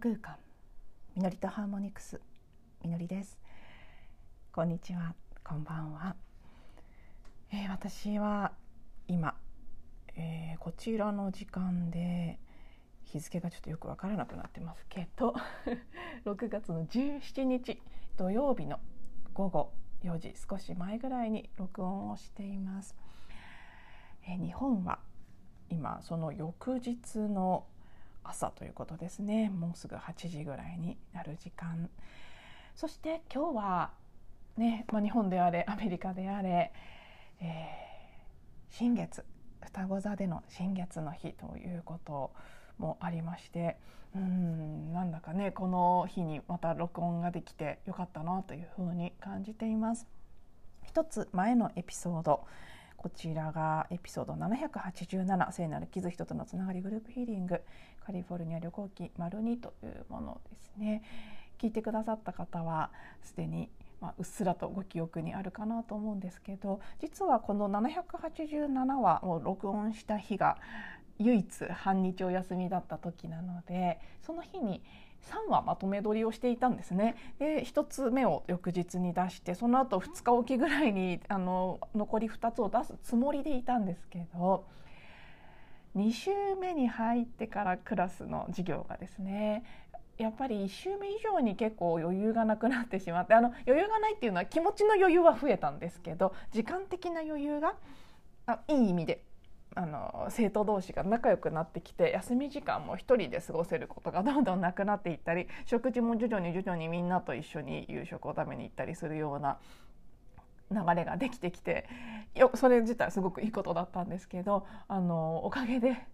空間みのりとハーモニクスみのりです。こんにちは。こんばんは、えー、私は今、えー、こちらの時間で日付がちょっとよくわからなくなってますけど 6月の17日土曜日の午後4時少し前ぐらいに録音をしています、えー、日本は今その翌日の朝ということですね。もうすぐ8時ぐらいになる時間。そして今日はね、まあ、日本であれアメリカであれ、えー、新月双子座での新月の日ということもありましてうんなんだかねこの日にまた録音ができてよかったなというふうに感じています。一つ前のエピソードこちらがエピソード787聖なる傷人とのつながりグループヒーリング。カリフォルニア旅行記丸2というものですね。聞いてくださった方はすでにまあ、うっすらとご記憶にあるかなと思うんですけど実はこの787話を録音した日が唯一半日お休みだった時なのでその日に3話まとめ撮りをしていたんですね。で1つ目を翌日に出してその後2日おきぐらいにあの残り2つを出すつもりでいたんですけど2週目に入ってからクラスの授業がですねやっぱり1週目以上に結構余裕がなくなってしまってあの余裕がないっていうのは気持ちの余裕は増えたんですけど時間的な余裕があいい意味であの生徒同士が仲良くなってきて休み時間も一人で過ごせることがどんどんなくなっていったり食事も徐々に徐々にみんなと一緒に夕食を食べに行ったりするような流れができてきてよそれ自体すごくいいことだったんですけどあのおかげで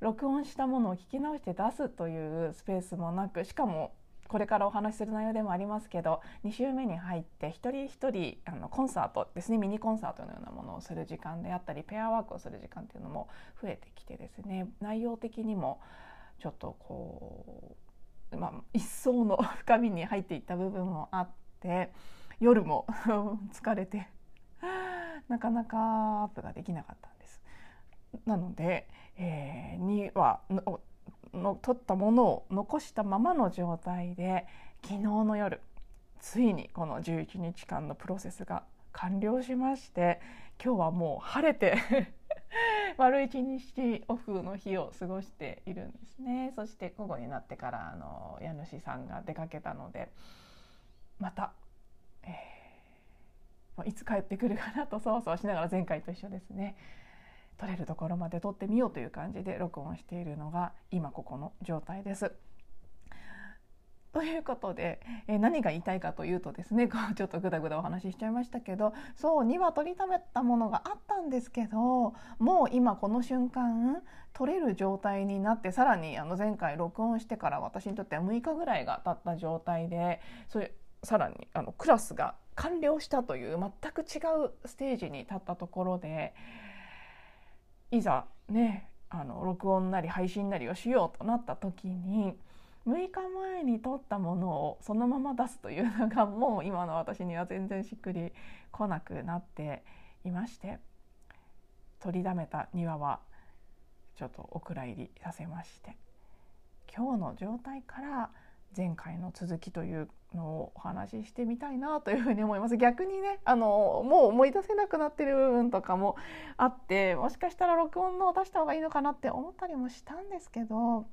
録音したものを聞き直して出すというスペースもなくしかもこれからお話しする内容でもありますけど2週目に入って一人一人あのコンサートですねミニコンサートのようなものをする時間であったりペアワークをする時間っていうのも増えてきてですね内容的にもちょっとこう、まあ、一層の深みに入っていった部分もあって夜も 疲れてなかなかアップができなかったんです。なので、えー、にはの取ったものを残したままの状態で昨日の夜ついにこの11日間のプロセスが完了しまして今日はもう晴れて 丸一日オフの日を過ごしているんですねそして午後になってからあの家主さんが出かけたのでまた、えー、いつ帰ってくるかなとそわそわしながら前回と一緒ですね撮れるところまで撮ってみようという感じで録音しているのが今ここの状態です。ということで、え何が言いたいかというとですねこうちょっとぐだぐだお話ししちゃいましたけどそう2は取りためたものがあったんですけどもう今この瞬間取れる状態になってさらにあの前回録音してから私にとっては6日ぐらいが経った状態でそれさらにあのクラスが完了したという全く違うステージに立ったところで。いざねあの録音なり配信なりをしようとなった時に6日前に撮ったものをそのまま出すというのがもう今の私には全然しっくりこなくなっていまして取りだめた庭はちょっとお蔵入りさせまして今日の状態から前回の続きというのをお話ししてみたいなというふうに思います逆にねあのもう思い出せなくなってる部分とかもあってもしかしたら録音の出した方がいいのかなって思ったりもしたんですけど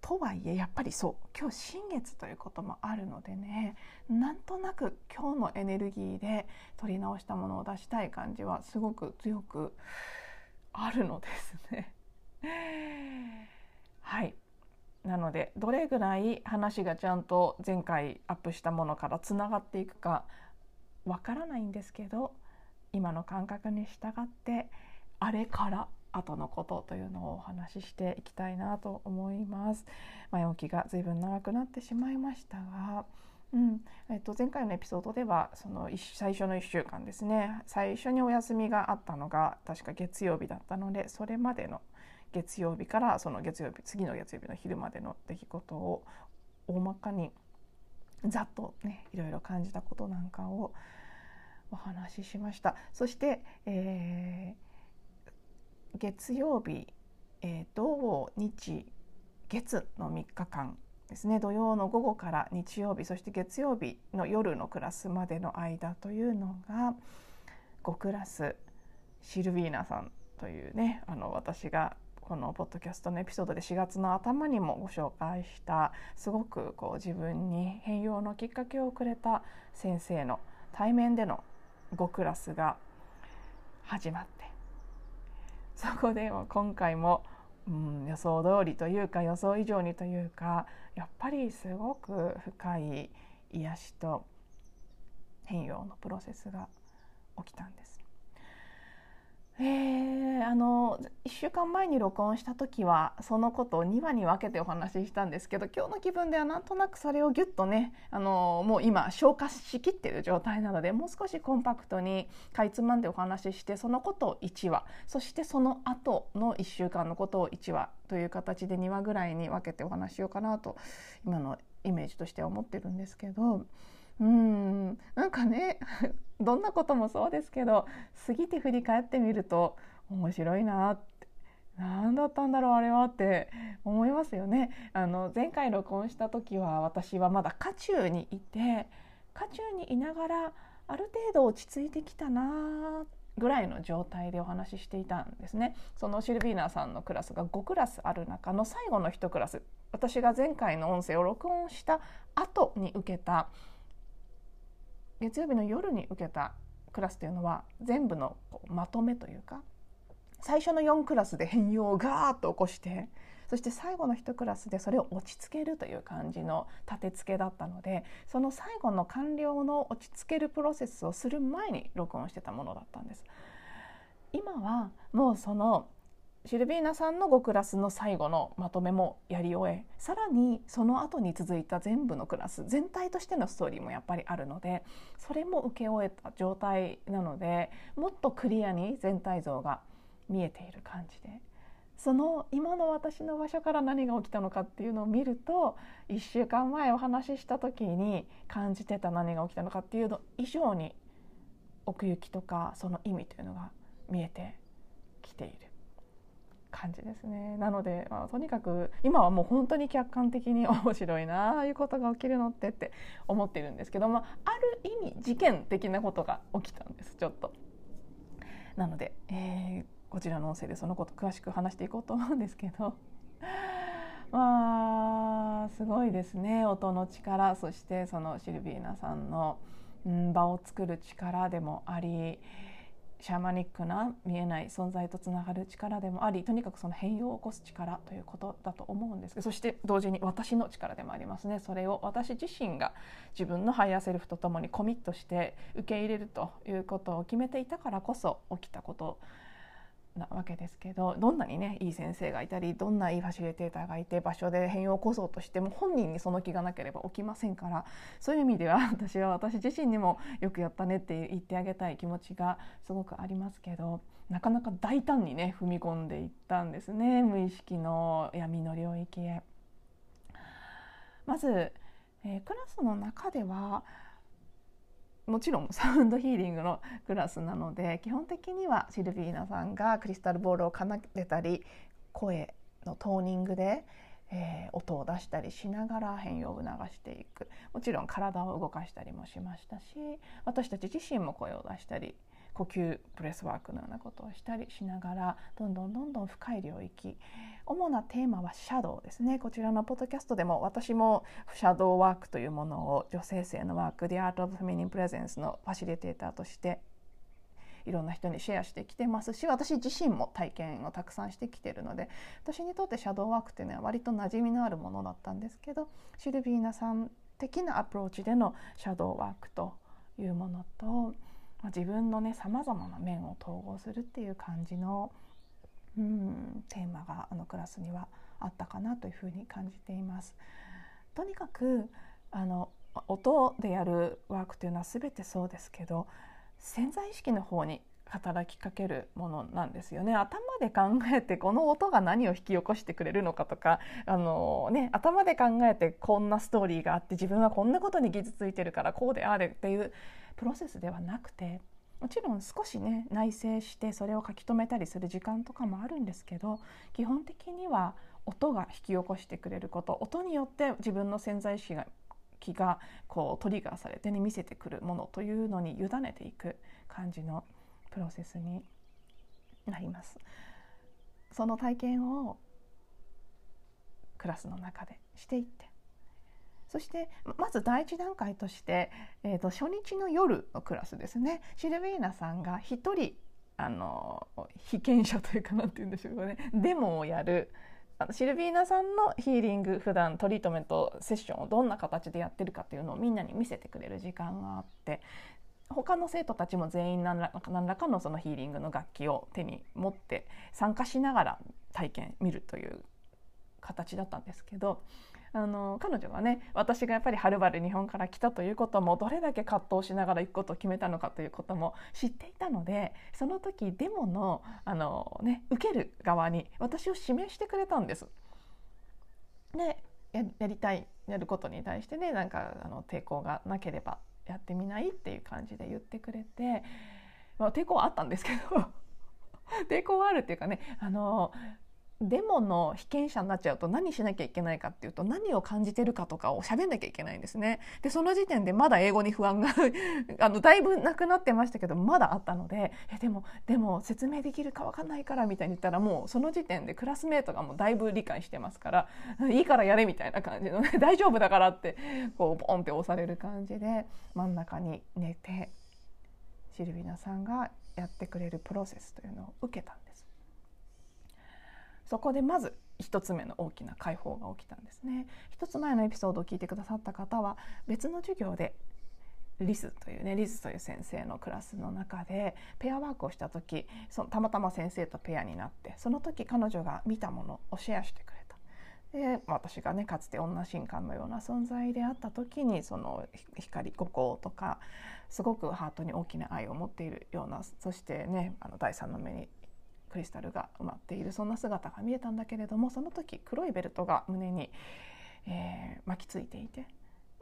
とはいえやっぱりそう今日新月ということもあるのでねなんとなく今日のエネルギーで取り直したものを出したい感じはすごく強くあるのですね。なのでどれぐらい話がちゃんと前回アップしたものからつながっていくかわからないんですけど今の感覚に従ってあれから後のことというのをお話ししていきたいなと思います。前置きが随分長くなってしまいましたが、うんえっと、前回のエピソードではその最初の1週間ですね最初にお休みがあったのが確か月曜日だったのでそれまでの月曜日からその月曜日次の月曜日の昼までの出来事を大まかにざっとねいろいろ感じたことなんかをお話ししました。そして、えー、月曜日えー、土日月の3日間ですね。土曜の午後から日曜日そして月曜日の夜のクラスまでの間というのが5クラスシルビーナさんというねあの私がこのポッドキャストのエピソードで4月の頭にもご紹介したすごくこう自分に変容のきっかけをくれた先生の対面での5クラスが始まってそこで今回も、うん、予想通りというか予想以上にというかやっぱりすごく深い癒しと変容のプロセスが起きたんです。え、あの1週間前に録音した時はそのことを2話に分けてお話ししたんですけど今日の気分ではなんとなくそれをギュッとねあのもう今消化しきってる状態なのでもう少しコンパクトにかいつまんでお話ししてそのことを1話そしてその後の1週間のことを1話という形で2話ぐらいに分けてお話しようかなと今のイメージとしては思ってるんですけど。うんなんかね どんなこともそうですけど過ぎて振り返ってみると面白いなって何だったんだろうあれはって思いますよね。あの前回録音した時は私はまだ渦中にいて渦中にいながらある程度落ち着いてきたなぐらいの状態でお話ししていたんですね。そのシルビーナさんのクラスが5クラスある中の最後の1クラス。私が前回の音声を録音した後に受けた月曜日の夜に受けたクラスというのは全部のまとめというか最初の4クラスで変容をガーッと起こしてそして最後の1クラスでそれを落ち着けるという感じの立て付けだったのでその最後の完了の落ち着けるプロセスをする前に録音してたものだったんです。今はもうそのシルビーナさんの5クラスの最後のまとめもやり終えさらにその後に続いた全部のクラス全体としてのストーリーもやっぱりあるのでそれも受け終えた状態なのでもっとクリアに全体像が見えている感じでその今の私の場所から何が起きたのかっていうのを見ると1週間前お話しした時に感じてた何が起きたのかっていうの以上に奥行きとかその意味というのが見えてきている。感じですねなので、まあ、とにかく今はもう本当に客観的に面白いなああいうことが起きるのってって思ってるんですけどもある意味事件的なことが起きたんですちょっと。なので、えー、こちらの音声でそのこと詳しく話していこうと思うんですけど。まあすごいですね音の力そしてそのシルビーナさんの、うん、場を作る力でもありシャーマニックな見えない存在とつながる力でもありとにかくその変容を起こす力ということだと思うんですけどそして同時に私の力でもありますね。それを私自身が自分のハイヤーセルフとともにコミットして受け入れるということを決めていたからこそ起きたことなわけですけどどんなにねいい先生がいたりどんないいファシリテーターがいて場所で変容を起こそうとしても本人にその気がなければ起きませんからそういう意味では 私は私自身にもよくやったねって言ってあげたい気持ちがすごくありますけどなかなか大胆にね踏み込んでいったんですね無意識の闇の領域へ。まず、えー、クラスの中ではもちろんサウンドヒーリングのクラスなので基本的にはシルビーナさんがクリスタルボールを奏でたり声のトーニングで、えー、音を出したりしながら変容を促していく。もちろん体を動かしたりもしましたし私たち自身も声を出したり呼吸プレスワークのようなことをしたりしながらどんどんどんどん深い領域。主なテーマはシャドウですね。こちらのポッドキャストでも私もシャドウワークというものを女性性のワーク The Art of Feminine Presence のファシリテーターとしていろんな人にシェアしてきてます。し私自身も体験をたくさんしてきてるので私にとってシャドウワークっていうのは割と馴染みのあるものだったんですけどシルビーナさん的なアプローチでのシャドウワークというものと自分のねさまざまな面を統合するっていう感じの、うん、テーマがあのクラスにはあったかなというふうに感じています。とにかくあの音でやるワークというのは全てそうですけど潜在意識の方に働きかけるものなんですよね頭で考えてこの音が何を引き起こしてくれるのかとかあの、ね、頭で考えてこんなストーリーがあって自分はこんなことに傷ついてるからこうであれっていうプロセスではなくてもちろん少しね内省してそれを書き留めたりする時間とかもあるんですけど基本的には音が引き起こしてくれること音によって自分の潜在意識が気がこうトリガーされてね見せてくるものというのに委ねていく感じのプロセスになります。その体験をクラスの中でしていってそしてまず第一段階として、えー、と初日の夜のクラスですね。シルビーナさんが一人あの被験者というかなんて言うんでしょうかね。デモをやるシルビーナさんのヒーリング普段トリートメントセッションをどんな形でやってるかっていうのをみんなに見せてくれる時間があって他の生徒たちも全員何ら何らかのそのヒーリングの楽器を手に持って参加しながら体験見るという形だったんですけどあの彼女はね私がやっぱりはるばる日本から来たということもどれだけ葛藤しながら行くことを決めたのかということも知っていたのでその時デモのあの、ね、受ける側に私を指名してくれたんです。でやりたいやることに対してねなんかあの抵抗がなければやってみないっていう感じで言ってくれて、まあ、抵抗はあったんですけど 抵抗はあるっていうかねあのデモの被験者になっちゃうと何しなきゃいけないかっていうと何を感じてるかとかを喋んなきゃいけないんですね。でその時点でまだ英語に不安が あのだいぶなくなってましたけどまだあったのでえでもでも説明できるか分かんないからみたいに言ったらもうその時点でクラスメートがもうだいぶ理解してますから いいからやれみたいな感じの 大丈夫だからってこうポンって押される感じで真ん中に寝てシルビナさんがやってくれるプロセスというのを受けたんです。そこでまず1つ目の大きな解放が起きたんですね一つ前のエピソードを聞いてくださった方は別の授業でリスというねリスという先生のクラスの中でペアワークをした時そのたまたま先生とペアになってその時彼女が見たものをシェアしてくれた。で私がねかつて女神官のような存在であった時にその光五光とかすごくハートに大きな愛を持っているようなそしてねあの第三の目にクリスタルが埋まっているそんな姿が見えたんだけれどもその時黒いベルトが胸に、えー、巻きついていて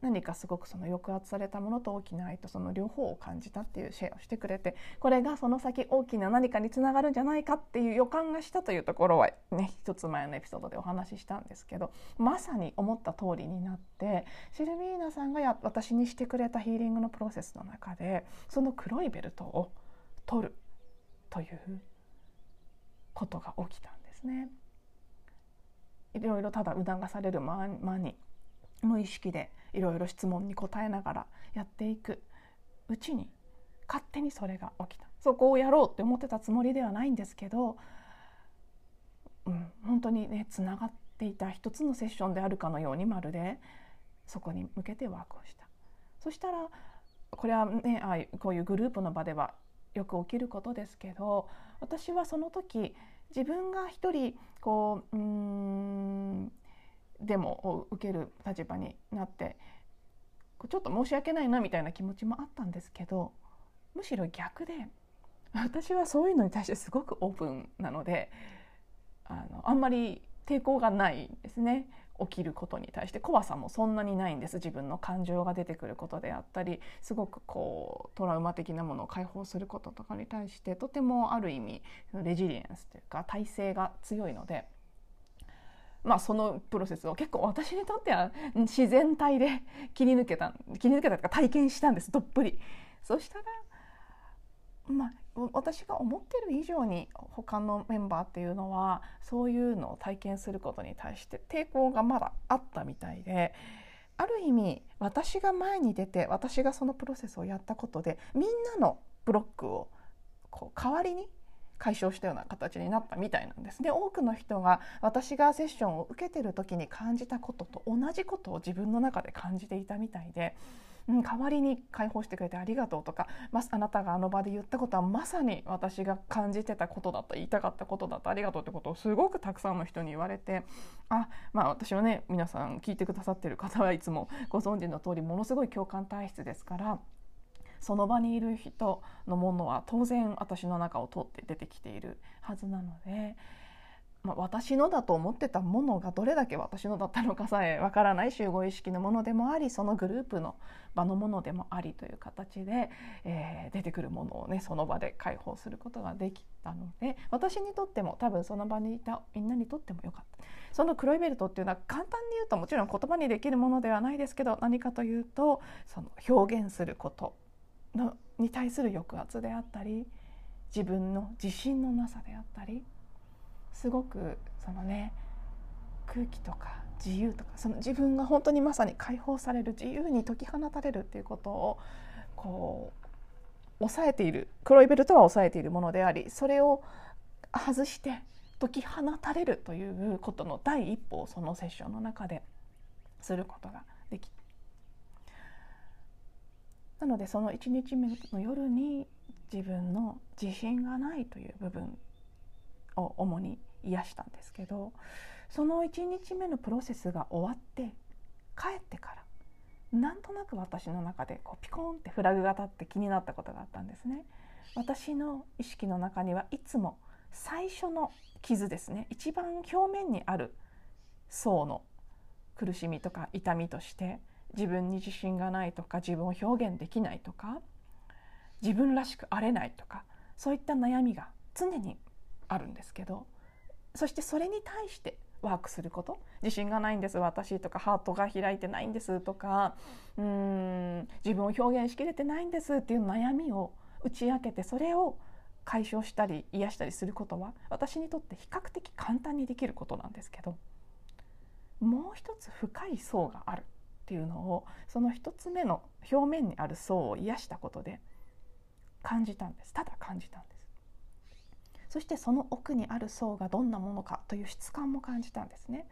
何かすごくその抑圧されたものと大きな愛とその両方を感じたっていうシェアをしてくれてこれがその先大きな何かにつながるんじゃないかっていう予感がしたというところはね一つ前のエピソードでお話ししたんですけどまさに思った通りになってシルミーナさんがや私にしてくれたヒーリングのプロセスの中でその黒いベルトを取るということが起きたんですね。いろいろただ促されるま間に無意識でいろいろ質問に答えながらやっていく。うちに勝手にそれが起きた。そこをやろうって思ってたつもりではないんですけど、うん、本当にねつながっていた一つのセッションであるかのようにまるでそこに向けてワークをした。そしたらこれはねあこういうグループの場ではよく起きることですけど私はその時自分が一人こううんデモを受ける立場になってちょっと申し訳ないなみたいな気持ちもあったんですけどむしろ逆で私はそういうのに対してすごくオープンなのであのあんまり抵抗がないですね。起きることに対して怖さもそんなにないんです自分の感情が出てくることであったりすごくこうトラウマ的なものを解放することとかに対してとてもある意味レジリエンスというか耐性が強いので。まあ、そのプロセスを結構私にとっては自然体で切り抜けた切り抜けたというか体験したんですどっぷり。そしたらまあ、私が思ってる以上に他のメンバーっていうのはそういうのを体験することに対して抵抗がまだあったみたいである意味私が前に出て私がそのプロセスをやったことでみんなのブロックをこう代わりに解消したような形になったみたいなんです。で多くの人が私がセッションを受けてる時に感じたことと同じことを自分の中で感じていたみたいでうん、うん代わりに解放してくれてありがとうとか、ま、あなたがあの場で言ったことはまさに私が感じてたことだった言いたかったことだったありがとうってことをすごくたくさんの人に言われてあまあ私はね皆さん聞いてくださってる方はいつもご存知の通りものすごい共感体質ですから。その場にいる人のものは当然私の中を通って出てきているはずなのでまあ、私のだと思ってたものがどれだけ私のだったのかさえわからない集合意識のものでもありそのグループの場のものでもありという形で、えー、出てくるものをねその場で解放することができたので私にとっても多分その場にいたみんなにとってもよかった。その黒いベルトっていうのは簡単に言うともちろん言葉にできるものではないですけど何かというとその表現することのに対する抑圧であったり自分の自信のなさであったりすごくそのね空気とか自由とかその自分が本当にまさに解放される自由に解き放たれるっていうことをこう抑えている黒いベルトは抑えているものでありそれを外して解き放たれるということの第一歩をそのセッションの中ですることができなのでその1日目の夜に自分の自信がないという部分を主に癒したんですけどその1日目のプロセスが終わって帰ってからなんとなく私の中でこうピコンってフラグが立って気になったことがあったんですね。私の意識の中にはいつも最初の傷ですね一番表面にある層の苦しみとか痛みとして自分に自信がないとか自分を表現できないとか自分らしくあれないとかそういった悩みが常にあるんですけどそしてそれに対してワークすること？自信がないんです私とかハートが開いてないんですとかうーん自分を表現しきれてないんですっていう悩みを打ち明けてそれを解消したり癒したりすることは私にとって比較的簡単にできることなんですけどもう一つ深い層があるっていうのをその一つ目の表面にある層を癒したことで感じたんです。ただ感じたんです。そしてその奥にある層がどんなものかという質感も感じたんですね。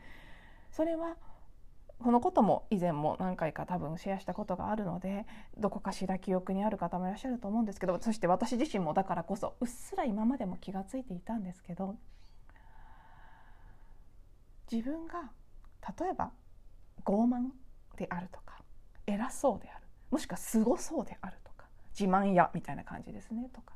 それはこのことも以前も何回か多分シェアしたことがあるのでどこかしら記憶にある方もいらっしゃると思うんですけどそして私自身もだからこそうっすら今までも気が付いていたんですけど自分が例えば傲慢であるとか偉そうであるもしくはすごそうであるとか自慢やみたいな感じですねとか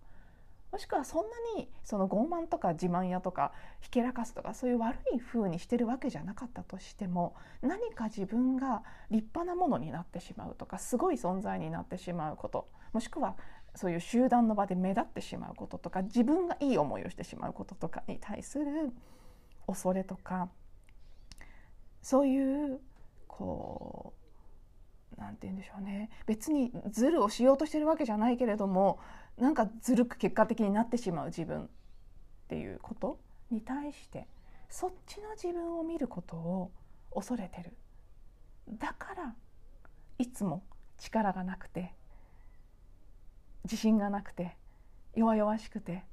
もしくはそんなにその傲慢とか自慢やとかひけらかすとかそういう悪い風にしてるわけじゃなかったとしても何か自分が立派なものになってしまうとかすごい存在になってしまうこともしくはそういう集団の場で目立ってしまうこととか自分がいい思いをしてしまうこととかに対する恐れとかそういうこう何て言うんでしょうね。別にズルをしようとしてるわけじゃないけれどもなんかずるく結果的になってしまう自分っていうことに対してそっちの自分を見ることを恐れてる。だからいつも力がなくて自信がなくて弱々しくて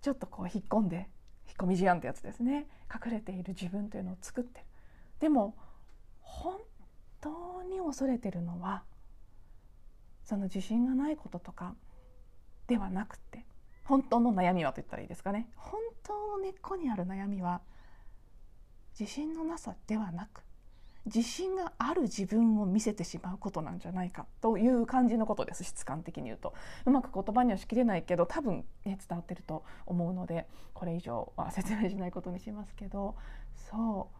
ちょっとこう引っ込んで引っ込み思案ってやつですね。隠れている自分というのを作ってる。でも本当に恐れてるのはその自信がないこととかではなくて本当の悩みはと言ったらいいですかね。本当の根っこにある悩みは自信のなさではなく自信がある自分を見せてしまうことなんじゃないかという感じのことです質感的に言うと。うまく言葉にはしきれないけど多分、ね、伝わってると思うのでこれ以上は説明しないことにしますけど。そ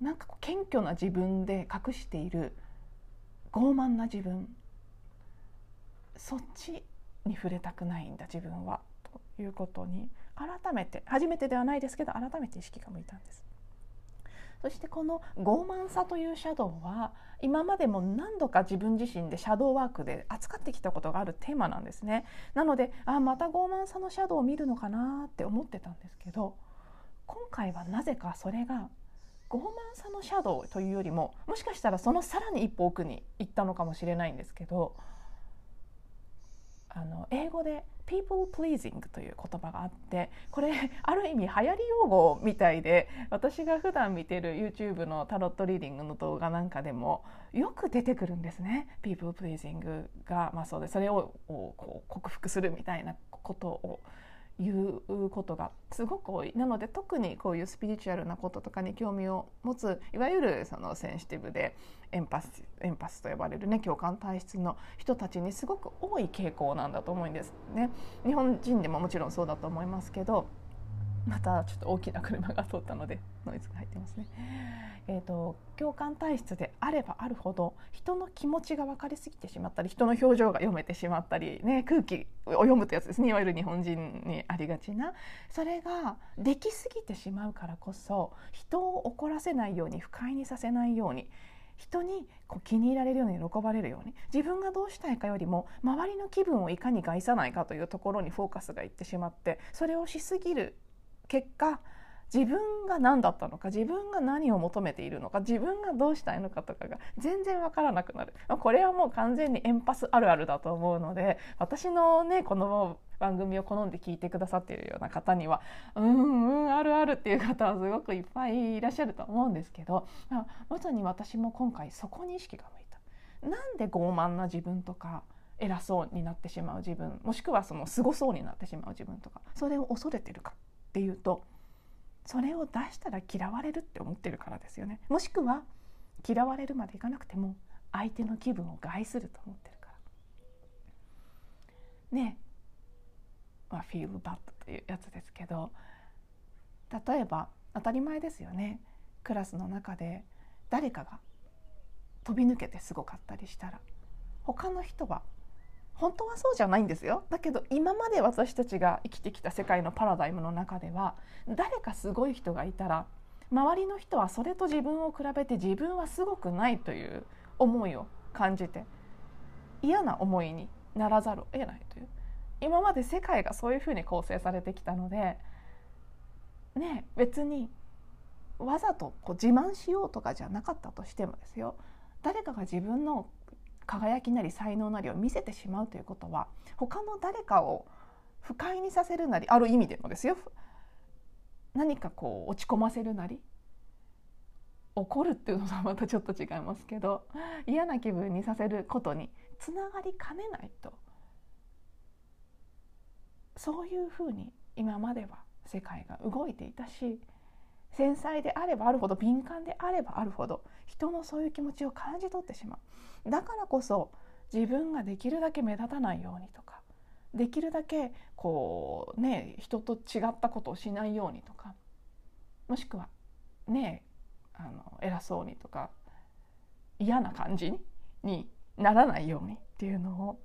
う。なんかこう謙虚な自分で隠している傲慢な自分そっちに触れたくないんだ自分はということに改めて初めてではないですけど改めて意識が向いたんです。そしてこの傲慢さというシャドウは今までも何度か自分自身でシャドウワークで扱ってきたことがあるテーマなんですね。なのであまた傲慢さのシャドウを見るのかなって思ってたんですけど今回はなぜかそれが傲慢さのシャドウというよりももしかしたらそのさらに一歩奥に行ったのかもしれないんですけどあの英語で people pleasing という言葉があってこれある意味流行り用語みたいで私が普段見てる YouTube のタロットリーディングの動画なんかでもよく出てくるんですね。people pleasing が、まあ、そうでそれをこう克服するみたいなことをいうことがすごく多いなので特にこういうスピリチュアルなこととかに興味を持ついわゆるそのセンシティブでエンパスエンパスと呼ばれるね共感体質の人たちにすごく多い傾向なんだと思うんですね。日本人でももちろんそうだと思いますけどまたちょっと大きな車が通ったのでノイズが入ってますね。えーと、共感体質であればあるほど人の気持ちが分かりすぎてしまったり人の表情が読めてしまったり、ね、空気を読むってやつですねいわゆる日本人にありがちなそれができすぎてしまうからこそ人を怒らせないように不快にさせないように人にこう気に入られるように喜ばれるように自分がどうしたいかよりも周りの気分をいかに害さないかというところにフォーカスがいってしまってそれをしすぎる結果自分が何だったのか自分が何を求めているのか自分がどうしたいのかとかが全然わからなくなるこれはもう完全にエンパスあるあるだと思うので私のねこの番組を好んで聞いてくださっているような方にはうんうんあるあるっていう方はすごくいっぱいいらっしゃると思うんですけど、まあ、まさに私も今回そこに意識が向いた。なんで傲慢な自分とか偉そうになってしまう自分もしくはそのすごそうになってしまう自分とかそれを恐れてるかっていうとそれを出したら嫌われるって思ってるからですよね。もしくは嫌われるまでいかなくても相手の気分を害すると思ってるから。ねまあ、フィールバッドというやつですけど例えば当たり前ですよね。クラスの中で誰かが飛び抜けてすごかったりしたら他の人は本当はそうじゃないんですよ。だけど今まで私たちが生きてきた世界のパラダイムの中では誰かすごい人がいたら周りの人はそれと自分を比べて自分はすごくないという思いを感じて嫌な思いにならざるを得ないという。今まで世界がそういうふうに構成されてきたのでね別にわざとこう自慢しようとかじゃなかったとしてもですよ。誰かが自分の輝きなり才能なりを見せてしまうということは他の誰かを不快にさせるなりある意味でもですよ。何かこう落ち込ませるなり怒るっていうのとはまたちょっと違いますけど嫌な気分にさせることにつながりかねないと。そういうふうに今までは世界が動いていたし繊細であればあるほど敏感であればあるほど人のそういう気持ちを感じ取ってしまう。だからこそ自分ができるだけ目立たないようにとかできるだけこうね人と違ったことをしないようにとかもしくはねあの偉そうにとか嫌な感じにならないようにっていうのを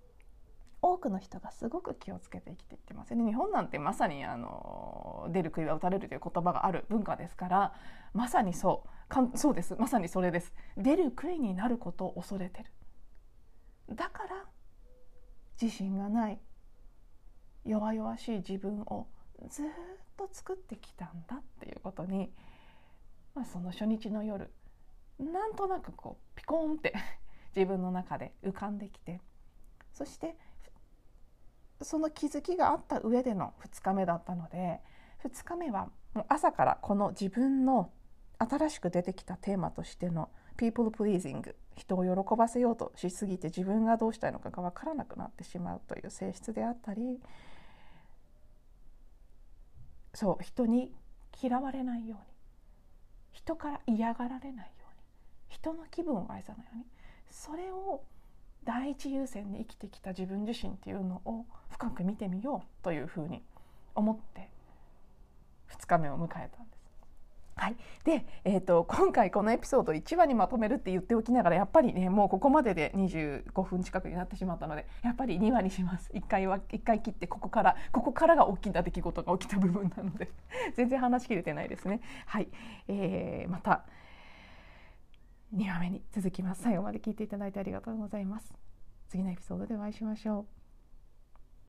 多くの人がすごく気をつけて生きていってます。ね日本なんてまさにあの出る杭は打たれるという言葉がある文化ですからまさにそう。かんそうです。まさにそれです。出る杭になることを恐れてる。だから自信がない弱々しい自分をずっと作ってきたんだっていうことに、まあ、その初日の夜なんとなくこうピコーンって自分の中で浮かんできてそしてその気づきがあった上での2日目だったので2日目はもう朝からこの自分の新しく出てきたテーマとしての people pleasing 人を喜ばせようとしすぎて自分がどうしたいのかが分からなくなってしまうという性質であったりそう人に嫌われないように人から嫌がられないように人の気分を愛さないようにそれを第一優先に生きてきた自分自身っていうのを深く見てみようというふうに思って2日目を迎えたんです。はい、で、えーと、今回このエピソード1話にまとめるって言っておきながらやっぱりねもうここまでで25分近くになってしまったのでやっぱり2話にします1回は1回切ってここからここからが大きな出来事が起きた部分なので全然話しきれてないですね。はい、えー、また2話目に続きます。最後まで聞いていただいてありがとうございます。次のエピソードでお会いしましょう。